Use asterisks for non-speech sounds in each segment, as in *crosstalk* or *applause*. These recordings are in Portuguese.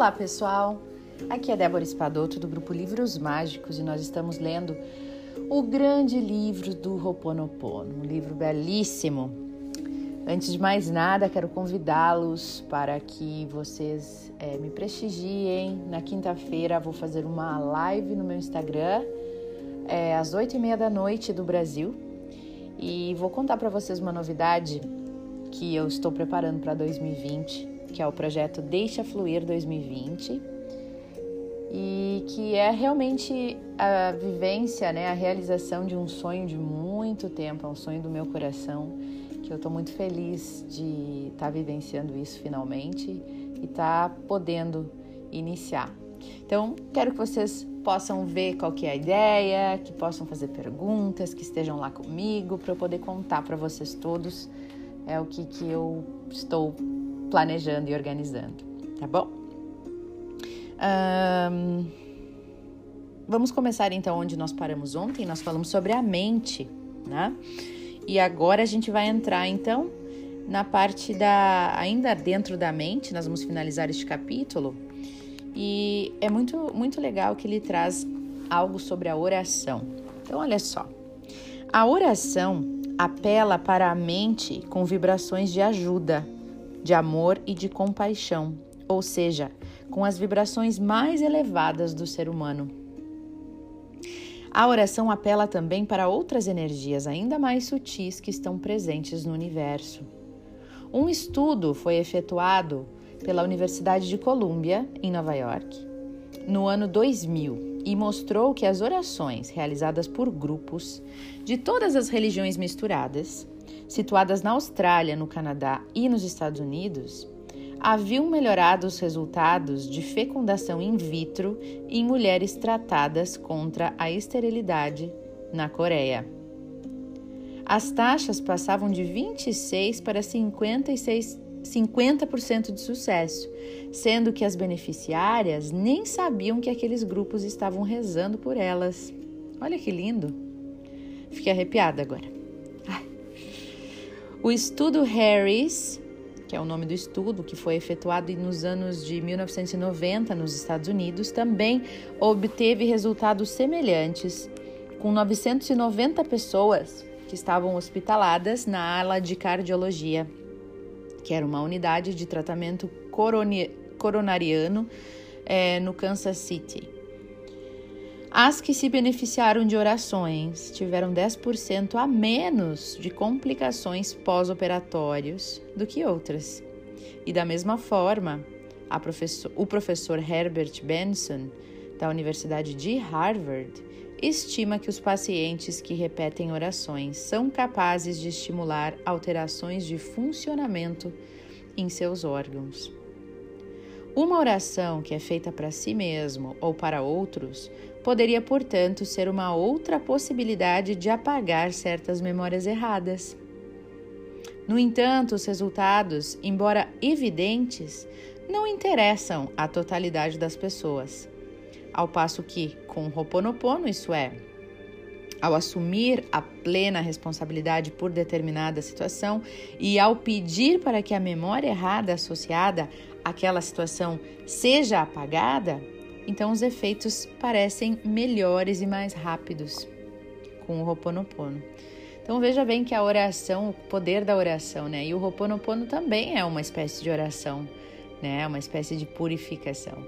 Olá, pessoal! Aqui é Débora Espadoto do grupo Livros Mágicos e nós estamos lendo o grande livro do Ho'oponopono, um livro belíssimo. Antes de mais nada, quero convidá-los para que vocês é, me prestigiem. Na quinta-feira vou fazer uma live no meu Instagram, é, às oito e meia da noite do Brasil, e vou contar para vocês uma novidade que eu estou preparando para 2020, que é o projeto Deixa Fluir 2020 e que é realmente a vivência, né, a realização de um sonho de muito tempo, é um sonho do meu coração, que eu estou muito feliz de estar tá vivenciando isso finalmente e estar tá podendo iniciar. Então, quero que vocês possam ver qual que é a ideia, que possam fazer perguntas, que estejam lá comigo para eu poder contar para vocês todos é o que, que eu estou planejando e organizando, tá bom? Um, vamos começar então onde nós paramos ontem. Nós falamos sobre a mente, né? E agora a gente vai entrar então na parte da ainda dentro da mente. Nós vamos finalizar este capítulo e é muito muito legal que ele traz algo sobre a oração. Então olha só, a oração apela para a mente com vibrações de ajuda, de amor e de compaixão, ou seja, com as vibrações mais elevadas do ser humano. A oração apela também para outras energias ainda mais sutis que estão presentes no universo. Um estudo foi efetuado pela Universidade de Columbia, em Nova York, no ano 2000 e mostrou que as orações realizadas por grupos de todas as religiões misturadas, situadas na Austrália, no Canadá e nos Estados Unidos, haviam melhorado os resultados de fecundação in vitro em mulheres tratadas contra a esterilidade na Coreia. As taxas passavam de 26 para 56 50% de sucesso, sendo que as beneficiárias nem sabiam que aqueles grupos estavam rezando por elas. Olha que lindo! Fiquei arrepiada agora. O estudo Harris, que é o nome do estudo, que foi efetuado nos anos de 1990 nos Estados Unidos, também obteve resultados semelhantes, com 990 pessoas que estavam hospitaladas na ala de cardiologia que era uma unidade de tratamento coronariano é, no Kansas City. As que se beneficiaram de orações tiveram 10% a menos de complicações pós-operatórios do que outras. E da mesma forma, professor, o professor Herbert Benson, da Universidade de Harvard, estima que os pacientes que repetem orações são capazes de estimular alterações de funcionamento em seus órgãos. Uma oração que é feita para si mesmo ou para outros poderia, portanto, ser uma outra possibilidade de apagar certas memórias erradas. No entanto, os resultados, embora evidentes, não interessam à totalidade das pessoas. Ao passo que, com o Ho'oponopono, isso é, ao assumir a plena responsabilidade por determinada situação e ao pedir para que a memória errada associada àquela situação seja apagada, então os efeitos parecem melhores e mais rápidos com o Ho'oponopono. Então veja bem que a oração, o poder da oração, né? E o Ho'oponopono também é uma espécie de oração, né? Uma espécie de purificação.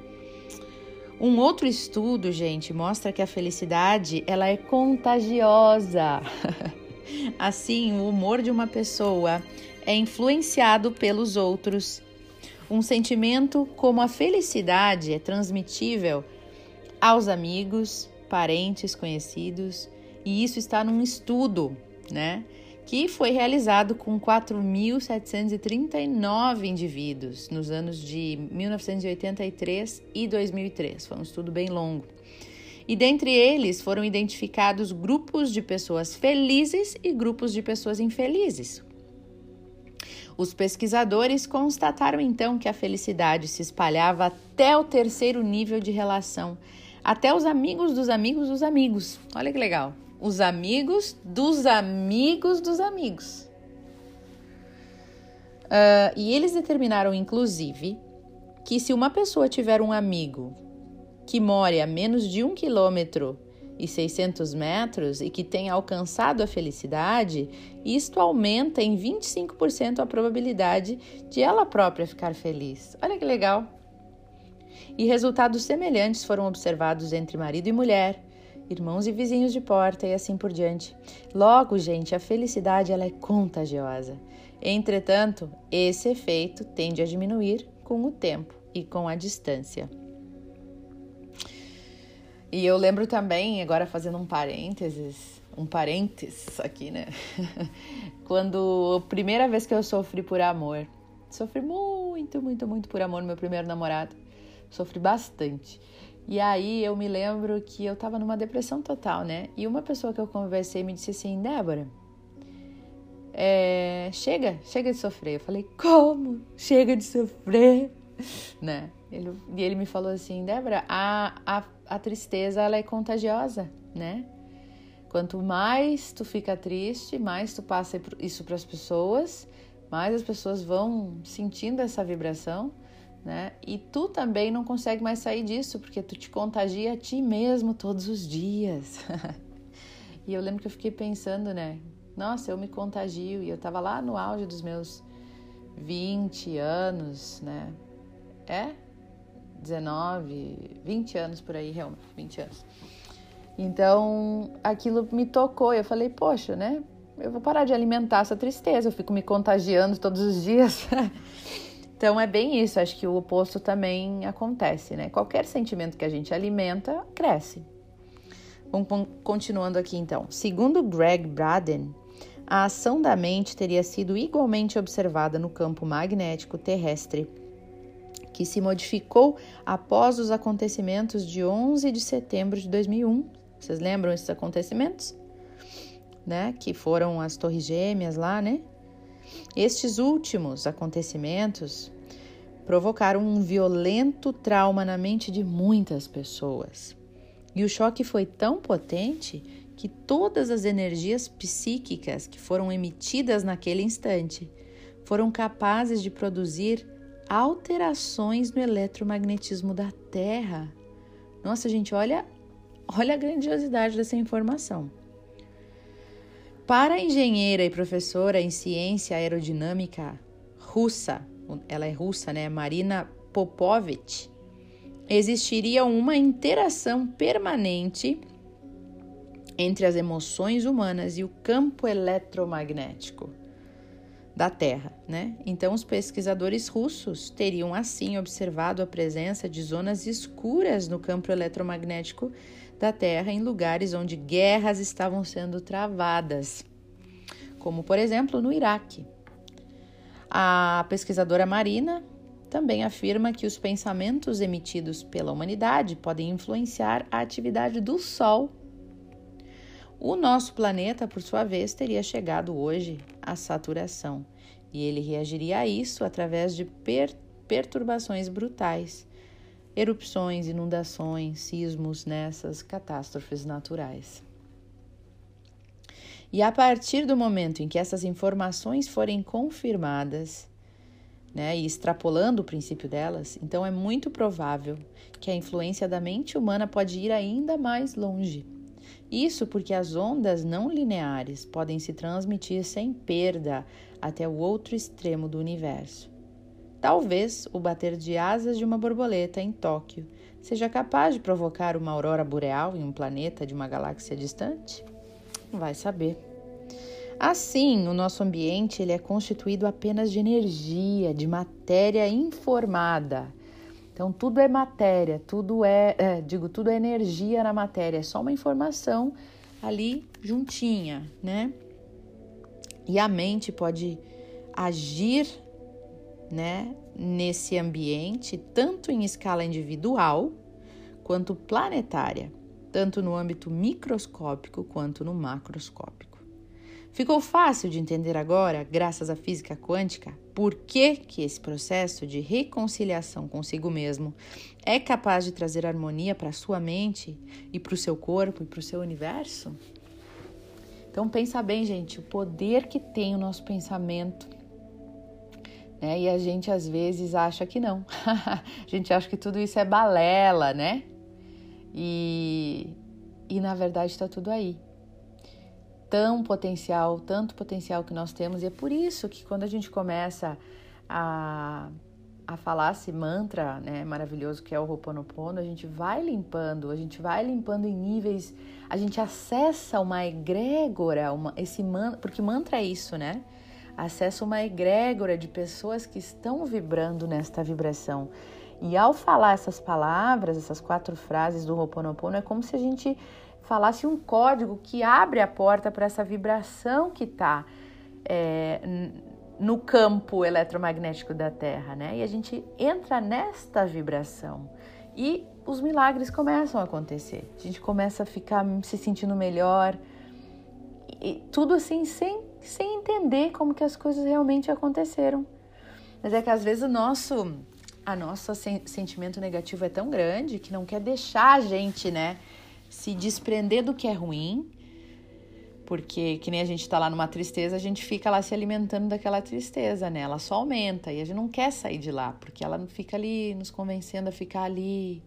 Um outro estudo, gente, mostra que a felicidade ela é contagiosa. *laughs* assim, o humor de uma pessoa é influenciado pelos outros. Um sentimento como a felicidade é transmitível aos amigos, parentes, conhecidos, e isso está num estudo, né? que foi realizado com 4.739 indivíduos nos anos de 1983 e 2003. Foi um estudo bem longo. E dentre eles foram identificados grupos de pessoas felizes e grupos de pessoas infelizes. Os pesquisadores constataram então que a felicidade se espalhava até o terceiro nível de relação, até os amigos dos amigos dos amigos. Olha que legal os amigos dos amigos dos amigos. Uh, e eles determinaram, inclusive, que se uma pessoa tiver um amigo que more a menos de um quilômetro e 600 metros e que tenha alcançado a felicidade, isto aumenta em 25% a probabilidade de ela própria ficar feliz. Olha que legal! E resultados semelhantes foram observados entre marido e mulher, irmãos e vizinhos de porta e assim por diante. Logo, gente, a felicidade ela é contagiosa. Entretanto, esse efeito tende a diminuir com o tempo e com a distância. E eu lembro também, agora fazendo um parênteses, um parênteses aqui, né? *laughs* Quando a primeira vez que eu sofri por amor, sofri muito, muito, muito por amor no meu primeiro namorado, sofri bastante. E aí eu me lembro que eu tava numa depressão total, né? E uma pessoa que eu conversei me disse assim, Débora, é, chega, chega de sofrer. Eu falei, como? Chega de sofrer, *laughs* né? Ele, e ele me falou assim, Débora, a, a, a tristeza ela é contagiosa, né? Quanto mais tu fica triste, mais tu passa isso para as pessoas, mais as pessoas vão sentindo essa vibração, né? E tu também não consegue mais sair disso, porque tu te contagia a ti mesmo todos os dias. *laughs* e eu lembro que eu fiquei pensando, né? Nossa, eu me contagio e eu tava lá no auge dos meus 20 anos, né? É? 19, 20 anos por aí, realmente, 20 anos. Então, aquilo me tocou. Eu falei, poxa, né? Eu vou parar de alimentar essa tristeza, eu fico me contagiando todos os dias. *laughs* então, é bem isso. Acho que o oposto também acontece, né? Qualquer sentimento que a gente alimenta, cresce. Vamos continuando aqui então. Segundo Greg Braden, a ação da mente teria sido igualmente observada no campo magnético terrestre que se modificou após os acontecimentos de 11 de setembro de 2001. Vocês lembram esses acontecimentos? Né? Que foram as Torres Gêmeas lá, né? Estes últimos acontecimentos provocaram um violento trauma na mente de muitas pessoas. E o choque foi tão potente que todas as energias psíquicas que foram emitidas naquele instante foram capazes de produzir alterações no eletromagnetismo da Terra. Nossa, gente, olha, olha a grandiosidade dessa informação. Para a engenheira e professora em ciência aerodinâmica russa, ela é russa, né? Marina Popovich, existiria uma interação permanente entre as emoções humanas e o campo eletromagnético da Terra, né? Então, os pesquisadores russos teriam assim observado a presença de zonas escuras no campo eletromagnético da Terra em lugares onde guerras estavam sendo travadas, como por exemplo no Iraque. A pesquisadora Marina também afirma que os pensamentos emitidos pela humanidade podem influenciar a atividade do Sol o nosso planeta, por sua vez, teria chegado hoje à saturação e ele reagiria a isso através de per perturbações brutais, erupções, inundações, sismos nessas catástrofes naturais. E a partir do momento em que essas informações forem confirmadas, né, e extrapolando o princípio delas, então é muito provável que a influência da mente humana pode ir ainda mais longe isso porque as ondas não lineares podem se transmitir sem perda até o outro extremo do universo. Talvez o bater de asas de uma borboleta em Tóquio seja capaz de provocar uma aurora boreal em um planeta de uma galáxia distante? Vai saber. Assim, o nosso ambiente ele é constituído apenas de energia, de matéria informada então, tudo é matéria, tudo é, é, digo, tudo é energia na matéria, é só uma informação ali juntinha, né? E a mente pode agir, né, nesse ambiente, tanto em escala individual quanto planetária, tanto no âmbito microscópico quanto no macroscópico. Ficou fácil de entender agora, graças à física quântica, por que, que esse processo de reconciliação consigo mesmo é capaz de trazer harmonia para a sua mente e para o seu corpo e para o seu universo? Então pensa bem, gente, o poder que tem o nosso pensamento, Né? E a gente às vezes acha que não. *laughs* a gente acha que tudo isso é balela, né? E, e na verdade está tudo aí. Tão potencial, tanto potencial que nós temos, e é por isso que quando a gente começa a, a falar esse mantra né, maravilhoso que é o Ho'oponopono, a gente vai limpando, a gente vai limpando em níveis, a gente acessa uma egrégora, uma, esse mantra, porque mantra é isso, né? Acessa uma egrégora de pessoas que estão vibrando nesta vibração. E ao falar essas palavras, essas quatro frases do Ho'oponopono, é como se a gente falasse um código que abre a porta para essa vibração que está é, no campo eletromagnético da Terra, né? E a gente entra nesta vibração e os milagres começam a acontecer. A gente começa a ficar se sentindo melhor e tudo assim sem, sem entender como que as coisas realmente aconteceram. Mas é que às vezes o nosso a nosso sentimento negativo é tão grande que não quer deixar a gente, né, se desprender do que é ruim porque que nem a gente tá lá numa tristeza, a gente fica lá se alimentando daquela tristeza, né? Ela só aumenta e a gente não quer sair de lá, porque ela fica ali nos convencendo a ficar ali.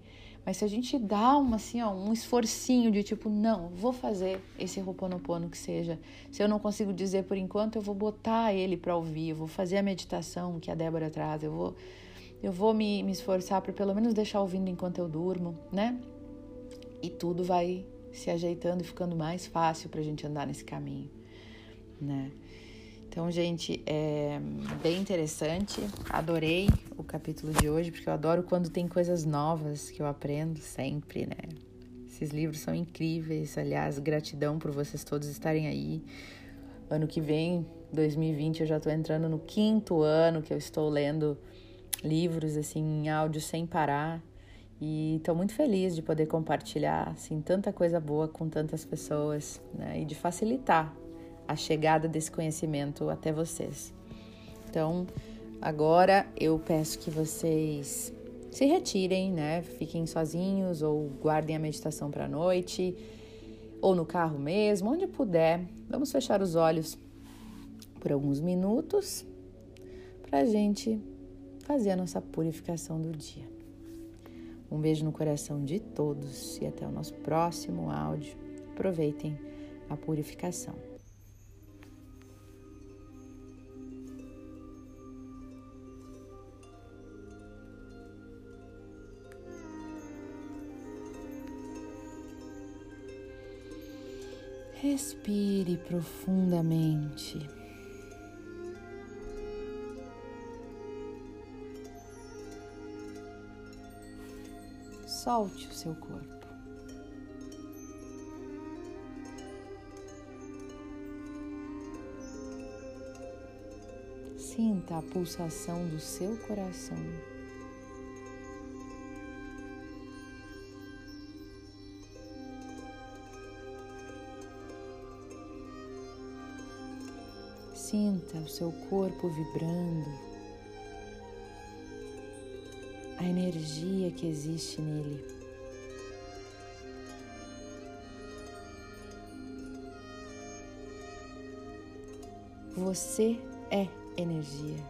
Mas se a gente dá uma, assim, ó, um esforcinho de tipo, não, vou fazer esse Ho'oponopono que seja. Se eu não consigo dizer por enquanto, eu vou botar ele para ouvir, eu vou fazer a meditação que a Débora traz, eu vou, eu vou me, me esforçar para pelo menos deixar ouvindo enquanto eu durmo, né? E tudo vai se ajeitando e ficando mais fácil para a gente andar nesse caminho, né? Então, gente, é bem interessante. Adorei o capítulo de hoje, porque eu adoro quando tem coisas novas que eu aprendo sempre, né? Esses livros são incríveis. Aliás, gratidão por vocês todos estarem aí. Ano que vem, 2020, eu já estou entrando no quinto ano que eu estou lendo livros assim em áudio sem parar. E estou muito feliz de poder compartilhar assim, tanta coisa boa com tantas pessoas né? e de facilitar a chegada desse conhecimento até vocês. Então, agora eu peço que vocês se retirem, né? Fiquem sozinhos ou guardem a meditação para a noite ou no carro mesmo, onde puder. Vamos fechar os olhos por alguns minutos para a gente fazer a nossa purificação do dia. Um beijo no coração de todos e até o nosso próximo áudio. Aproveitem a purificação. Respire profundamente. Solte o seu corpo. Sinta a pulsação do seu coração. Sinta o seu corpo vibrando a energia que existe nele. Você é energia.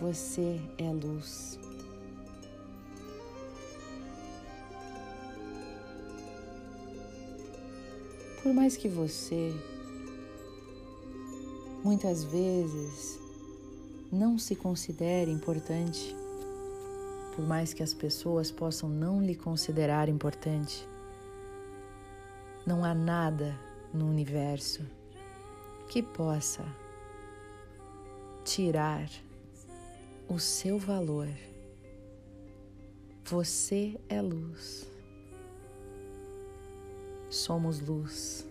Você é luz. Por mais que você muitas vezes não se considere importante, por mais que as pessoas possam não lhe considerar importante. Não há nada no universo que possa tirar o seu valor. Você é luz. Somos luz.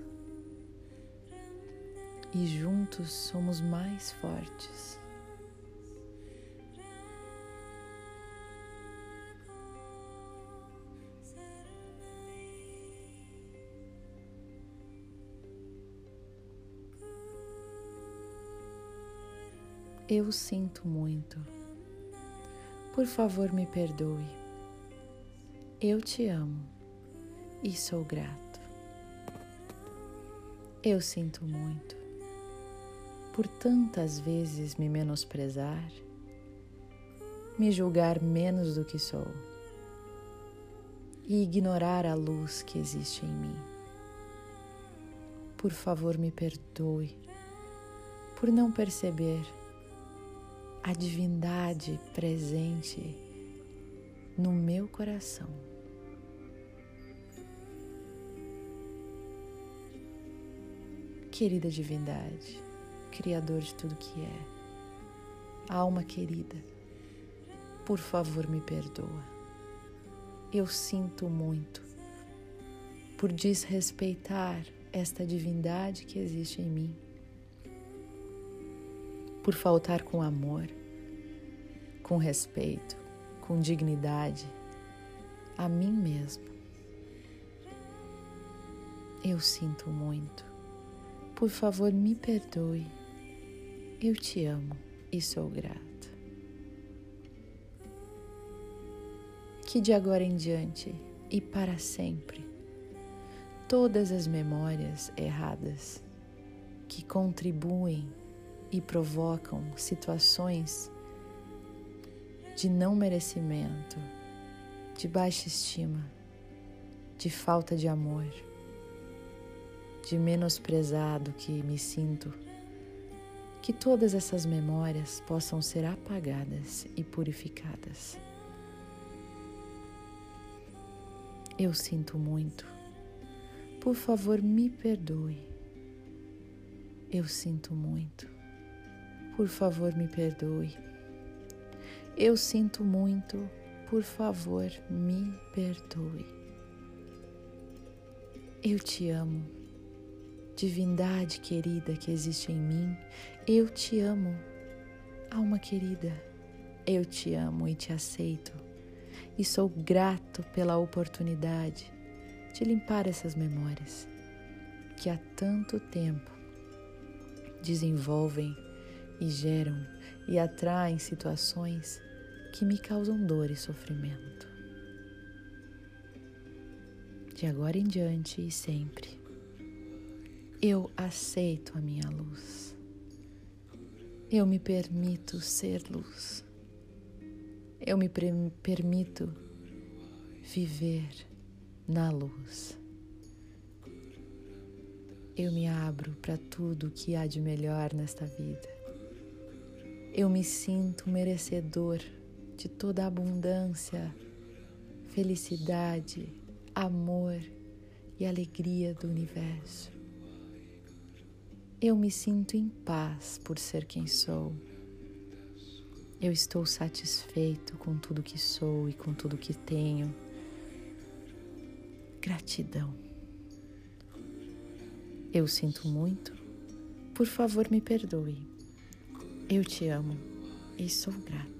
E juntos somos mais fortes. Eu sinto muito. Por favor, me perdoe. Eu te amo e sou grato. Eu sinto muito. por tantas vezes me menosprezar, me julgar menos do que sou e ignorar a luz que existe em mim. Por favor, me perdoe por não perceber a divindade presente no meu coração. Querida divindade, Criador de tudo que é, alma querida, por favor me perdoa. Eu sinto muito por desrespeitar esta divindade que existe em mim, por faltar com amor, com respeito, com dignidade a mim mesmo. Eu sinto muito. Por favor, me perdoe. Eu te amo e sou grata. Que de agora em diante e para sempre, todas as memórias erradas que contribuem e provocam situações de não merecimento, de baixa estima, de falta de amor, de menosprezado que me sinto, que todas essas memórias possam ser apagadas e purificadas. Eu sinto muito. Por favor, me perdoe. Eu sinto muito. Por favor, me perdoe. Eu sinto muito, por favor, me perdoe. Eu te amo, divindade querida que existe em mim, eu te amo, alma querida, eu te amo e te aceito, e sou grato pela oportunidade de limpar essas memórias que há tanto tempo desenvolvem e geram e atraem situações que me causam dor e sofrimento. De agora em diante e sempre, eu aceito a minha luz. Eu me permito ser luz. Eu me permito viver na luz. Eu me abro para tudo que há de melhor nesta vida. Eu me sinto merecedor de toda a abundância, felicidade, amor e alegria do universo. Eu me sinto em paz por ser quem sou. Eu estou satisfeito com tudo que sou e com tudo que tenho. Gratidão. Eu sinto muito. Por favor, me perdoe. Eu te amo e sou grato.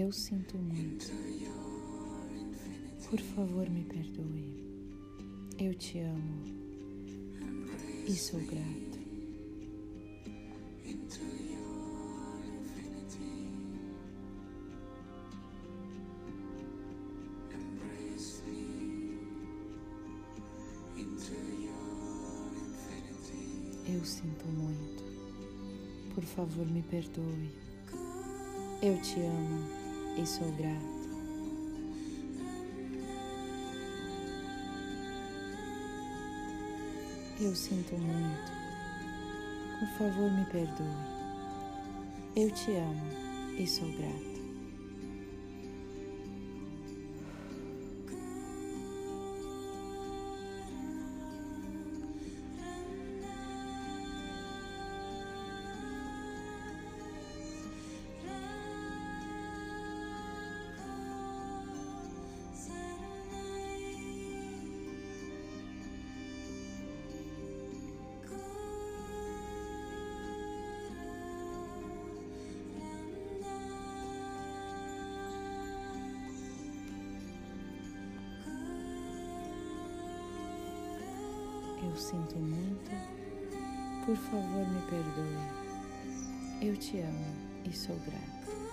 Eu sinto muito. Por favor, me perdoe. Eu te amo e sou grato. Eu sinto muito. Por favor, me perdoe. Eu te amo e sou grato. Eu sinto muito. Por favor, me perdoe. Eu te amo e sou grata. Sinto muito. Por favor, me perdoe. Eu te amo e sou grata.